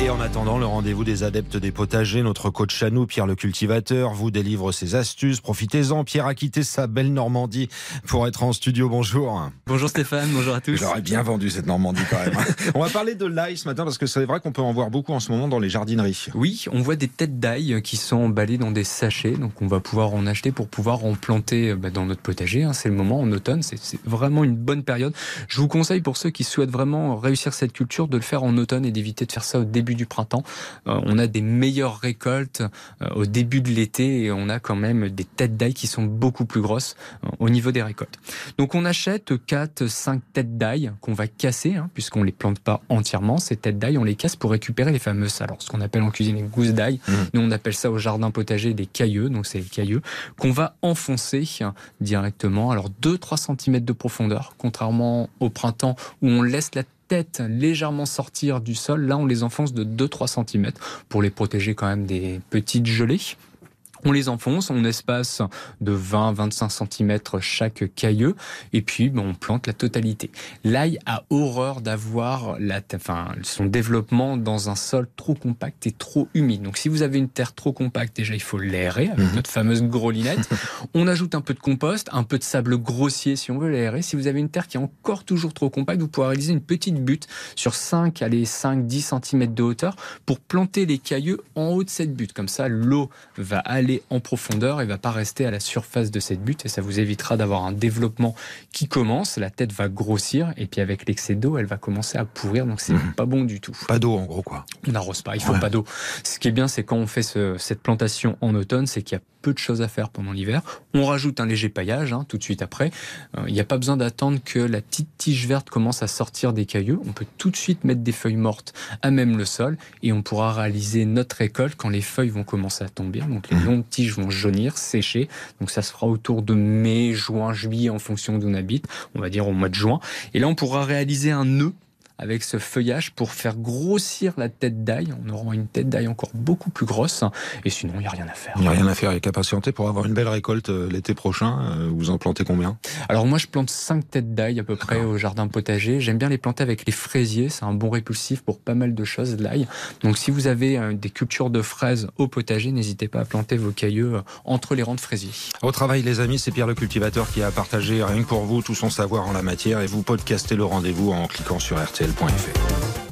Et en attendant le rendez-vous des adeptes des potagers, notre coach à nous, Pierre le cultivateur, vous délivre ses astuces. Profitez-en. Pierre a quitté sa belle Normandie pour être en studio. Bonjour. Bonjour Stéphane, bonjour à tous. J'aurais bien vendu cette Normandie quand même. on va parler de l'ail ce matin parce que c'est vrai qu'on peut en voir beaucoup en ce moment dans les jardineries. Oui, on voit des têtes d'ail qui sont emballées dans des sachets. Donc on va pouvoir en acheter pour pouvoir en planter bah, dans notre potager. Hein. C'est le moment en automne. C'est vraiment une bonne période. Je vous conseille pour ceux qui souhaitent vraiment réussir cette culture de le faire en automne et d'éviter de faire ça au début du printemps. Euh, on a des meilleures récoltes euh, au début de l'été et on a quand même des têtes d'ail qui sont beaucoup plus grosses euh, au niveau des récoltes. Donc on achète 4, 5 têtes d'ail qu'on va casser, hein, puisqu'on les plante pas entièrement. Ces têtes d'ail, on les casse pour récupérer les fameuses, alors ce qu'on appelle en cuisine les gousses d'ail. Mmh. Nous on appelle ça au jardin potager des cailleux, donc c'est les cailleux qu'on va enfoncer directement. Alors 2-3 cm de profondeur, contrairement au printemps où on laisse la tête légèrement sortir du sol, là on les enfonce de 2-3 cm pour les protéger quand même des petites gelées. On les enfonce, on espace de 20-25 cm chaque cailleux, et puis ben, on plante la totalité. L'ail a horreur d'avoir la, enfin, son développement dans un sol trop compact et trop humide. Donc si vous avez une terre trop compacte, déjà il faut l'aérer avec mhm. notre fameuse grolinette. on ajoute un peu de compost, un peu de sable grossier si on veut l'aérer. Si vous avez une terre qui est encore toujours trop compacte, vous pouvez réaliser une petite butte sur 5, allez, 5-10 cm de hauteur pour planter les cailleux en haut de cette butte. Comme ça, l'eau va aller en profondeur et va pas rester à la surface de cette butte et ça vous évitera d'avoir un développement qui commence, la tête va grossir et puis avec l'excès d'eau, elle va commencer à pourrir donc c'est mhm. pas bon du tout. Pas d'eau en gros quoi. On n'arrose pas, il faut pas d'eau. Ce qui est bien c'est quand on fait cette plantation en automne, c'est qu'il y a peu de choses à faire pendant l'hiver. On rajoute un léger paillage hein, tout de suite après. Euh, il n'y a pas besoin d'attendre que la petite tige verte commence à sortir des cailloux. On peut tout de suite mettre des feuilles mortes à même le sol et on pourra réaliser notre récolte quand les feuilles vont commencer à tomber. Donc les mhm. Longues tiges vont jaunir, sécher. Donc ça se fera autour de mai, juin, juillet en fonction d'où on habite. On va dire au mois de juin. Et là on pourra réaliser un nœud avec ce feuillage pour faire grossir la tête d'ail. On aura une tête d'ail encore beaucoup plus grosse. Et sinon, il n'y a rien à faire. Il n'y a rien à faire. Il y a qu'à patienter pour avoir une belle récolte euh, l'été prochain. Euh, vous en plantez combien? Alors moi, je plante 5 têtes d'ail à peu près au jardin potager. J'aime bien les planter avec les fraisiers. C'est un bon répulsif pour pas mal de choses, l'ail. Donc si vous avez euh, des cultures de fraises au potager, n'hésitez pas à planter vos cailleux entre les rangs de fraisiers. Au travail, les amis, c'est Pierre le cultivateur qui a partagé rien que pour vous tout son savoir en la matière et vous podcastez le rendez-vous en cliquant sur RTL point de fait